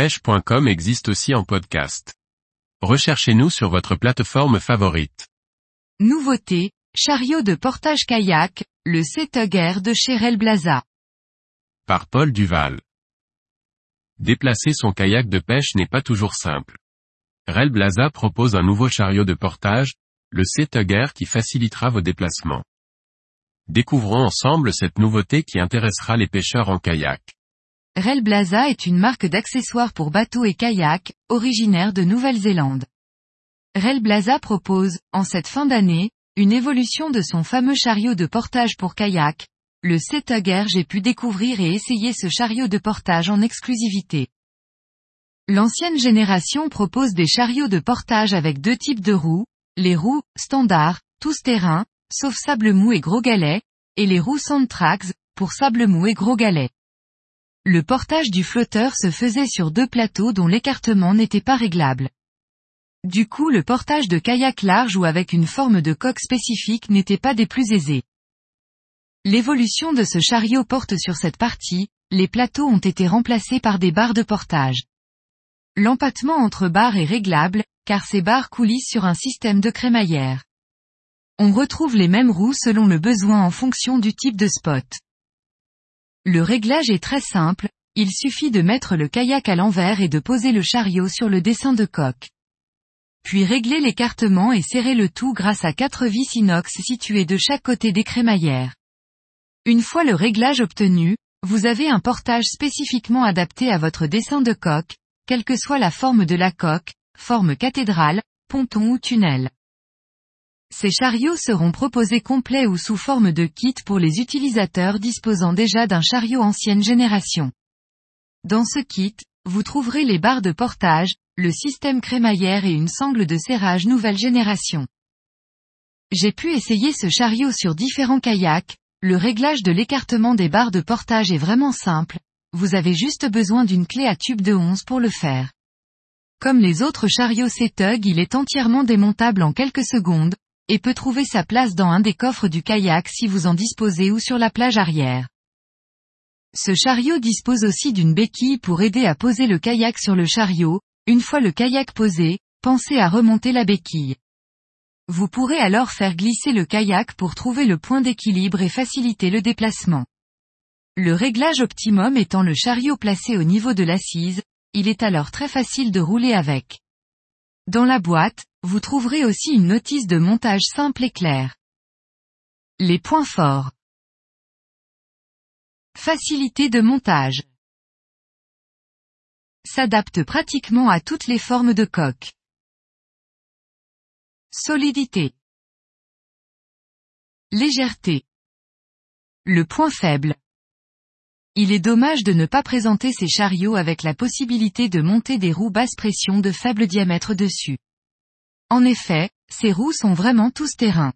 pêche.com existe aussi en podcast. Recherchez-nous sur votre plateforme favorite. Nouveauté, chariot de portage kayak, le Setugger de chez Blaza. Par Paul Duval. Déplacer son kayak de pêche n'est pas toujours simple. Rel Blaza propose un nouveau chariot de portage, le Setugger qui facilitera vos déplacements. Découvrons ensemble cette nouveauté qui intéressera les pêcheurs en kayak. Rel Blaza est une marque d'accessoires pour bateaux et kayaks, originaire de Nouvelle-Zélande. Rel Blaza propose, en cette fin d'année, une évolution de son fameux chariot de portage pour kayak, le Setugger j'ai pu découvrir et essayer ce chariot de portage en exclusivité. L'ancienne génération propose des chariots de portage avec deux types de roues, les roues, standard, tous terrain, sauf sable mou et gros galets, et les roues Sandtrax, pour sable mou et gros galets. Le portage du flotteur se faisait sur deux plateaux dont l'écartement n'était pas réglable. Du coup le portage de kayak large ou avec une forme de coque spécifique n'était pas des plus aisés. L'évolution de ce chariot porte sur cette partie, les plateaux ont été remplacés par des barres de portage. L'empattement entre barres est réglable, car ces barres coulissent sur un système de crémaillère. On retrouve les mêmes roues selon le besoin en fonction du type de spot. Le réglage est très simple, il suffit de mettre le kayak à l'envers et de poser le chariot sur le dessin de coque. Puis régler l'écartement et serrer le tout grâce à quatre vis inox situées de chaque côté des crémaillères. Une fois le réglage obtenu, vous avez un portage spécifiquement adapté à votre dessin de coque, quelle que soit la forme de la coque, forme cathédrale, ponton ou tunnel. Ces chariots seront proposés complets ou sous forme de kit pour les utilisateurs disposant déjà d'un chariot ancienne génération. Dans ce kit, vous trouverez les barres de portage, le système crémaillère et une sangle de serrage nouvelle génération. J'ai pu essayer ce chariot sur différents kayaks, le réglage de l'écartement des barres de portage est vraiment simple, vous avez juste besoin d'une clé à tube de 11 pour le faire. Comme les autres chariots Setug il est entièrement démontable en quelques secondes, et peut trouver sa place dans un des coffres du kayak si vous en disposez ou sur la plage arrière. Ce chariot dispose aussi d'une béquille pour aider à poser le kayak sur le chariot, une fois le kayak posé, pensez à remonter la béquille. Vous pourrez alors faire glisser le kayak pour trouver le point d'équilibre et faciliter le déplacement. Le réglage optimum étant le chariot placé au niveau de l'assise, il est alors très facile de rouler avec. Dans la boîte, vous trouverez aussi une notice de montage simple et claire. Les points forts. Facilité de montage. S'adapte pratiquement à toutes les formes de coque. Solidité. Légèreté. Le point faible. Il est dommage de ne pas présenter ces chariots avec la possibilité de monter des roues basse pression de faible diamètre dessus. En effet, ces roues sont vraiment tous terrain.